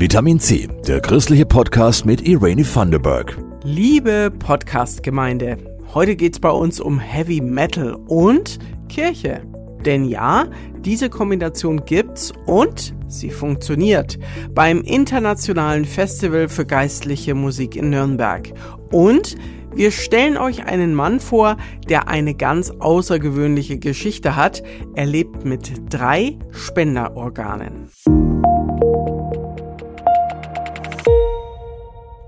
Vitamin C, der christliche Podcast mit Irene Thunderberg. Liebe Podcast-Gemeinde, heute geht es bei uns um Heavy Metal und Kirche. Denn ja, diese Kombination gibt's und sie funktioniert beim Internationalen Festival für geistliche Musik in Nürnberg. Und wir stellen euch einen Mann vor, der eine ganz außergewöhnliche Geschichte hat. Er lebt mit drei Spenderorganen.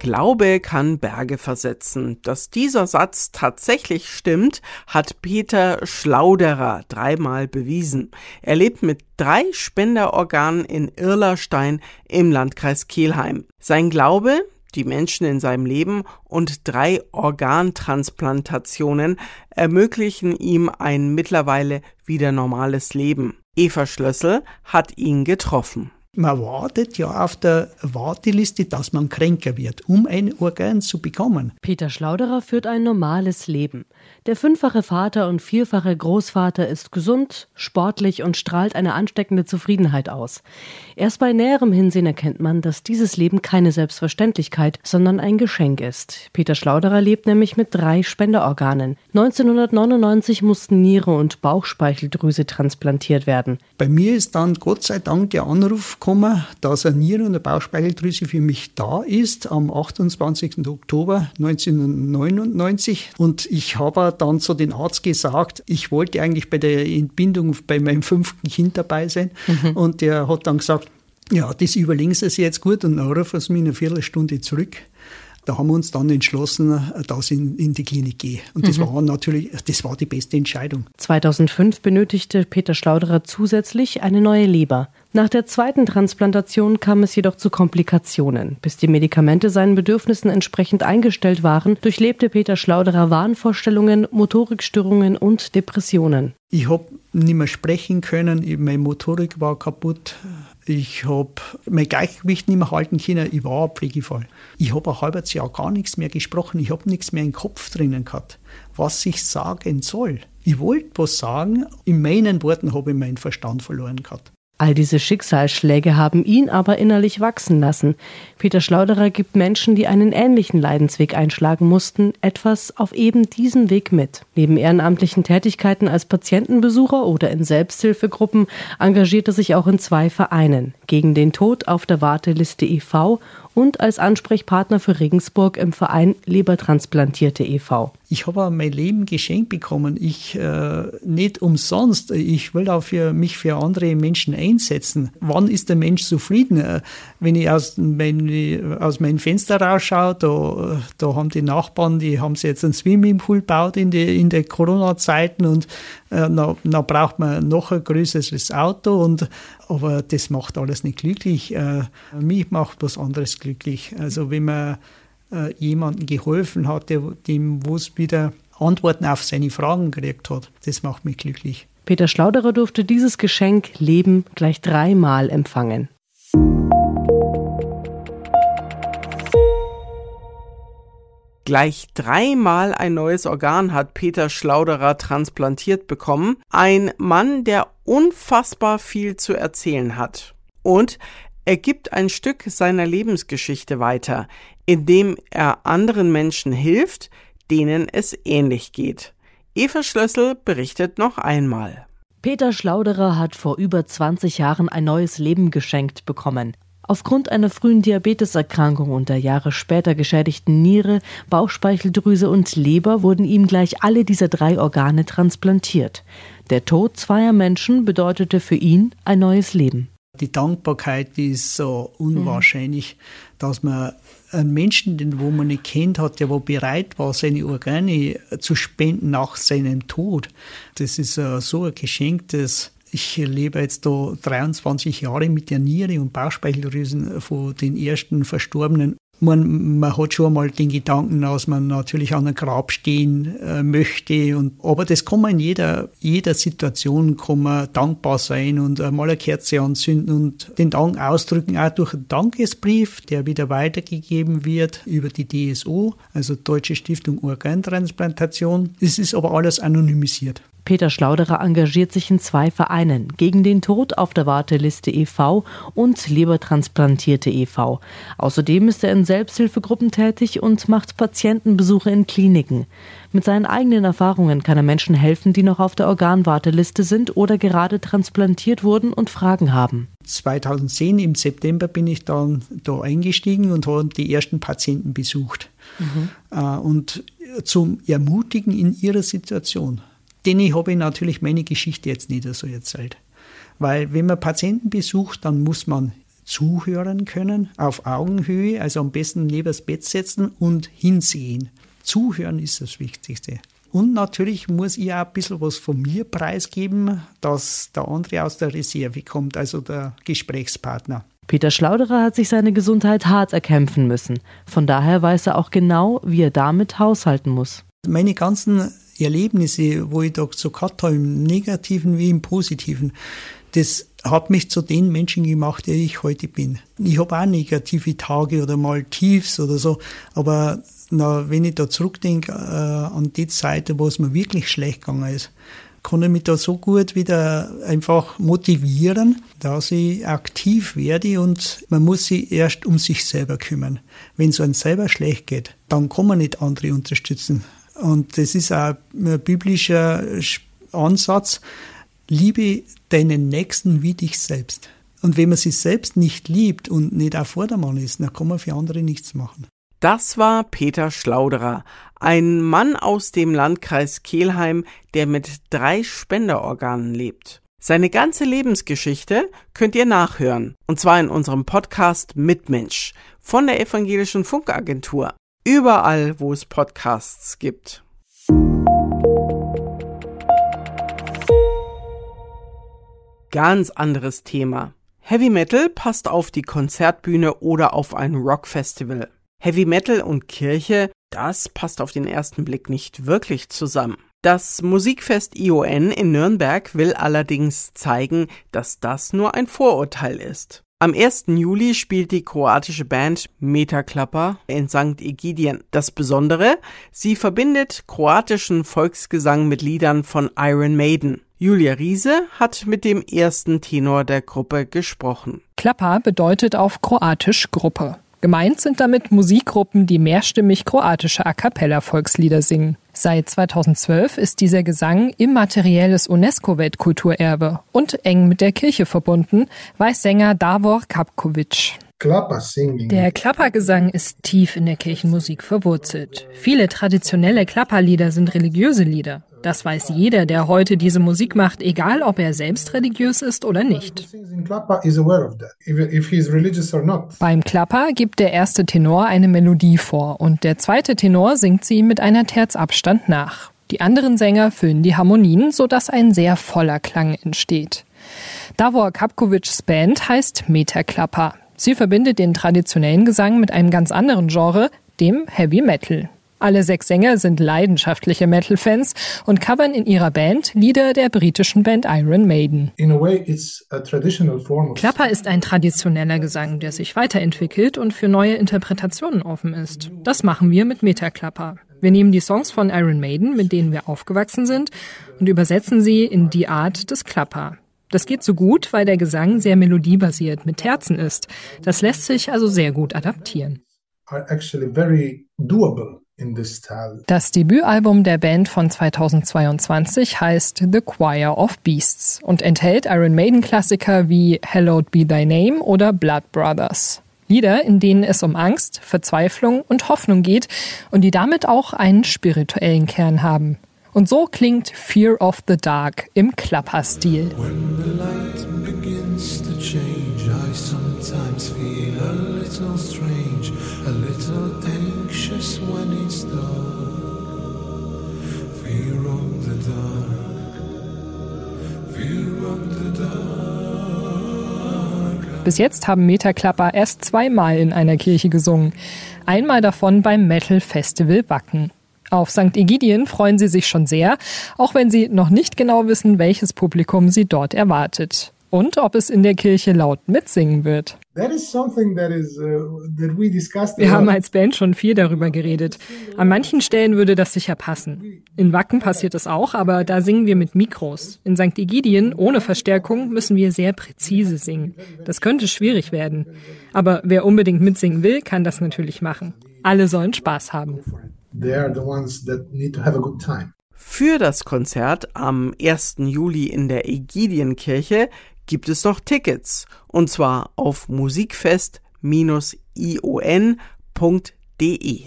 Glaube kann Berge versetzen. Dass dieser Satz tatsächlich stimmt, hat Peter Schlauderer dreimal bewiesen. Er lebt mit drei Spenderorganen in Irlerstein im Landkreis Kelheim. Sein Glaube, die Menschen in seinem Leben und drei Organtransplantationen ermöglichen ihm ein mittlerweile wieder normales Leben. Eva Schlössel hat ihn getroffen. Man wartet ja auf der Warteliste, dass man kränker wird, um ein Organ zu bekommen. Peter Schlauderer führt ein normales Leben. Der fünffache Vater und vierfache Großvater ist gesund, sportlich und strahlt eine ansteckende Zufriedenheit aus. Erst bei näherem Hinsehen erkennt man, dass dieses Leben keine Selbstverständlichkeit, sondern ein Geschenk ist. Peter Schlauderer lebt nämlich mit drei Spenderorganen. 1999 mussten Niere und Bauchspeicheldrüse transplantiert werden. Bei mir ist dann Gott sei Dank der Anruf gekommen, dass eine Niere- und eine Bauchspeicheldrüse für mich da ist am 28. Oktober 1999. Und ich habe dann zu den Arzt gesagt, ich wollte eigentlich bei der Entbindung bei meinem fünften Kind dabei sein. Mhm. Und der hat dann gesagt, ja, das überlegen Sie sich jetzt gut und dann rufen Sie mich in einer Viertelstunde zurück da haben wir uns dann entschlossen, dass ich in, in die Klinik gehe. Und das mhm. war natürlich, das war die beste Entscheidung. 2005 benötigte Peter Schlauderer zusätzlich eine neue Leber. Nach der zweiten Transplantation kam es jedoch zu Komplikationen. Bis die Medikamente seinen Bedürfnissen entsprechend eingestellt waren, durchlebte Peter Schlauderer Wahnvorstellungen, Motorikstörungen und Depressionen. Ich habe nicht mehr sprechen können, meine Motorik war kaputt. Ich habe mein Gleichgewicht nicht mehr halten können. Ich war ein Pflegefall. Ich habe ein halbes Jahr gar nichts mehr gesprochen. Ich habe nichts mehr im Kopf drinnen gehabt, was ich sagen soll. Ich wollte was sagen. In meinen Worten habe ich meinen Verstand verloren gehabt. All diese Schicksalsschläge haben ihn aber innerlich wachsen lassen. Peter Schlauderer gibt Menschen, die einen ähnlichen Leidensweg einschlagen mussten, etwas auf eben diesem Weg mit. Neben ehrenamtlichen Tätigkeiten als Patientenbesucher oder in Selbsthilfegruppen engagiert er sich auch in zwei Vereinen. Gegen den Tod auf der Warteliste e.V. und als Ansprechpartner für Regensburg im Verein Lebertransplantierte e.V ich habe mein Leben geschenkt bekommen. Ich äh, nicht umsonst. Ich will auch für mich für andere Menschen einsetzen. Wann ist der Mensch zufrieden? Äh, wenn ich aus, mein, aus meinem Fenster rausschaue, da, da haben die Nachbarn, die haben sich jetzt einen Swimmingpool gebaut in, die, in Corona-Zeiten und äh, braucht man noch ein größeres Auto und aber das macht alles nicht glücklich. Äh, mich macht was anderes glücklich. Also wenn man äh, jemandem geholfen hat, der, dem wo es wieder Antworten auf seine Fragen gekriegt hat. Das macht mich glücklich. Peter Schlauderer durfte dieses Geschenk Leben gleich dreimal empfangen. Gleich dreimal ein neues Organ hat Peter Schlauderer transplantiert bekommen. Ein Mann, der unfassbar viel zu erzählen hat. Und er gibt ein Stück seiner Lebensgeschichte weiter, indem er anderen Menschen hilft, denen es ähnlich geht. Eva Schlössel berichtet noch einmal. Peter Schlauderer hat vor über 20 Jahren ein neues Leben geschenkt bekommen. Aufgrund einer frühen Diabeteserkrankung und der Jahre später geschädigten Niere, Bauchspeicheldrüse und Leber wurden ihm gleich alle diese drei Organe transplantiert. Der Tod zweier Menschen bedeutete für ihn ein neues Leben. Die Dankbarkeit ist so unwahrscheinlich, mhm. dass man einen Menschen, den wo man nicht kennt hat, der wo bereit war, seine Organe zu spenden nach seinem Tod. Das ist uh, so ein Geschenk, das ich lebe jetzt da 23 Jahre mit der Niere und Bauchspeicheldrüsen von den ersten Verstorbenen man, man hat schon mal den Gedanken, dass man natürlich an einem Grab stehen äh, möchte. Und, aber das kann man in jeder, jeder Situation kann man dankbar sein und mal eine Kerze anzünden und den Dank ausdrücken, auch durch einen Dankesbrief, der wieder weitergegeben wird über die DSO, also Deutsche Stiftung Organtransplantation. Es ist aber alles anonymisiert. Peter Schlauderer engagiert sich in zwei Vereinen, gegen den Tod auf der Warteliste e.V. und Lebertransplantierte e.V. Außerdem ist er in Selbsthilfegruppen tätig und macht Patientenbesuche in Kliniken. Mit seinen eigenen Erfahrungen kann er Menschen helfen, die noch auf der Organwarteliste sind oder gerade transplantiert wurden und Fragen haben. 2010 im September bin ich dann da eingestiegen und habe die ersten Patienten besucht. Mhm. Und zum Ermutigen in ihrer Situation denen habe ich natürlich meine Geschichte jetzt nicht so erzählt. Weil wenn man Patienten besucht, dann muss man zuhören können, auf Augenhöhe, also am besten neben das Bett setzen und hinsehen. Zuhören ist das Wichtigste. Und natürlich muss ich auch ein bisschen was von mir preisgeben, dass der andere aus der Reserve kommt, also der Gesprächspartner. Peter Schlauderer hat sich seine Gesundheit hart erkämpfen müssen. Von daher weiß er auch genau, wie er damit haushalten muss. Meine ganzen Erlebnisse, wo ich da so gehabt habe, im Negativen wie im Positiven, das hat mich zu den Menschen gemacht, der ich heute bin. Ich habe auch negative Tage oder mal Tiefs oder so, aber na, wenn ich da zurückdenke äh, an die Zeit, wo es mir wirklich schlecht gegangen ist, kann ich mich da so gut wieder einfach motivieren, dass ich aktiv werde und man muss sich erst um sich selber kümmern. Wenn es einem selber schlecht geht, dann kann man nicht andere unterstützen. Und das ist auch ein biblischer Ansatz. Liebe deinen Nächsten wie dich selbst. Und wenn man sich selbst nicht liebt und nicht auf Vordermann ist, dann kann man für andere nichts machen. Das war Peter Schlauderer, ein Mann aus dem Landkreis Kelheim, der mit drei Spenderorganen lebt. Seine ganze Lebensgeschichte könnt ihr nachhören, und zwar in unserem Podcast Mitmensch von der Evangelischen Funkagentur. Überall, wo es Podcasts gibt. Ganz anderes Thema. Heavy Metal passt auf die Konzertbühne oder auf ein Rockfestival. Heavy Metal und Kirche, das passt auf den ersten Blick nicht wirklich zusammen. Das Musikfest ION in Nürnberg will allerdings zeigen, dass das nur ein Vorurteil ist. Am 1. Juli spielt die kroatische Band Metaklapper in St. Egidien. Das Besondere, sie verbindet kroatischen Volksgesang mit Liedern von Iron Maiden. Julia Riese hat mit dem ersten Tenor der Gruppe gesprochen. Klapper bedeutet auf Kroatisch Gruppe. Gemeint sind damit Musikgruppen, die mehrstimmig kroatische A cappella Volkslieder singen. Seit 2012 ist dieser Gesang immaterielles UNESCO-Weltkulturerbe und eng mit der Kirche verbunden, weiß Sänger Davor Kapkovic. Der Klappergesang ist tief in der Kirchenmusik verwurzelt. Viele traditionelle Klapperlieder sind religiöse Lieder. Das weiß jeder, der heute diese Musik macht, egal ob er selbst religiös ist oder nicht. Beim Klapper gibt der erste Tenor eine Melodie vor und der zweite Tenor singt sie mit einer Terzabstand nach. Die anderen Sänger füllen die Harmonien, sodass ein sehr voller Klang entsteht. Davor Kapkovics Band heißt Metaklapper. Sie verbindet den traditionellen Gesang mit einem ganz anderen Genre, dem Heavy Metal. Alle sechs Sänger sind leidenschaftliche Metal-Fans und covern in ihrer Band Lieder der britischen Band Iron Maiden. Klapper ist ein traditioneller Gesang, der sich weiterentwickelt und für neue Interpretationen offen ist. Das machen wir mit Metaklapper. Wir nehmen die Songs von Iron Maiden, mit denen wir aufgewachsen sind, und übersetzen sie in die Art des Klapper. Das geht so gut, weil der Gesang sehr melodiebasiert mit Terzen ist. Das lässt sich also sehr gut adaptieren. Das Debütalbum der Band von 2022 heißt The Choir of Beasts und enthält Iron Maiden Klassiker wie Hallowed Be Thy Name oder Blood Brothers. Lieder, in denen es um Angst, Verzweiflung und Hoffnung geht und die damit auch einen spirituellen Kern haben. Und so klingt Fear of the Dark im Klapper-Stil. Bis jetzt haben Metaklapper erst zweimal in einer Kirche gesungen. Einmal davon beim Metal Festival Wacken. Auf St. Egidien freuen sie sich schon sehr, auch wenn sie noch nicht genau wissen, welches Publikum sie dort erwartet. Und ob es in der Kirche laut mitsingen wird. Uh, Wir haben als Band schon viel darüber geredet. An manchen Stellen würde das sicher passen. In Wacken passiert es auch, aber da singen wir mit Mikros. In St. Egidien ohne Verstärkung müssen wir sehr präzise singen. Das könnte schwierig werden. Aber wer unbedingt mitsingen will, kann das natürlich machen. Alle sollen Spaß haben. Für das Konzert am 1. Juli in der Egidienkirche gibt es noch Tickets. Und zwar auf musikfest-ion.de.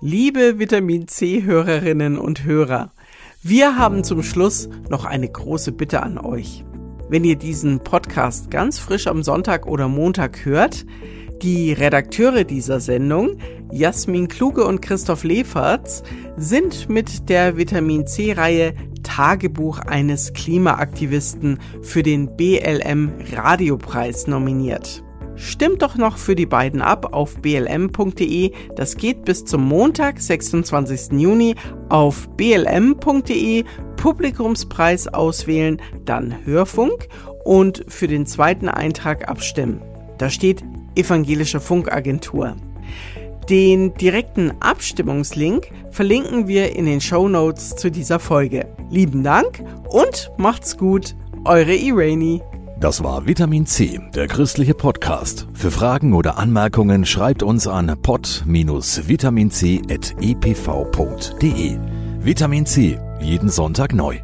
Liebe Vitamin C-Hörerinnen und Hörer, wir haben zum Schluss noch eine große Bitte an euch. Wenn ihr diesen Podcast ganz frisch am Sonntag oder Montag hört, die Redakteure dieser Sendung, Jasmin Kluge und Christoph Leferz, sind mit der Vitamin C-Reihe Tagebuch eines Klimaaktivisten für den BLM Radiopreis nominiert. Stimmt doch noch für die beiden ab auf blm.de. Das geht bis zum Montag, 26. Juni auf blm.de. Publikumspreis auswählen, dann Hörfunk und für den zweiten Eintrag abstimmen. Da steht Evangelische Funkagentur. Den direkten Abstimmungslink verlinken wir in den Show Notes zu dieser Folge. Lieben Dank und macht's gut, eure Irani. Das war Vitamin C, der christliche Podcast. Für Fragen oder Anmerkungen schreibt uns an pod-vitaminc.epv.de. Vitamin C, jeden Sonntag neu.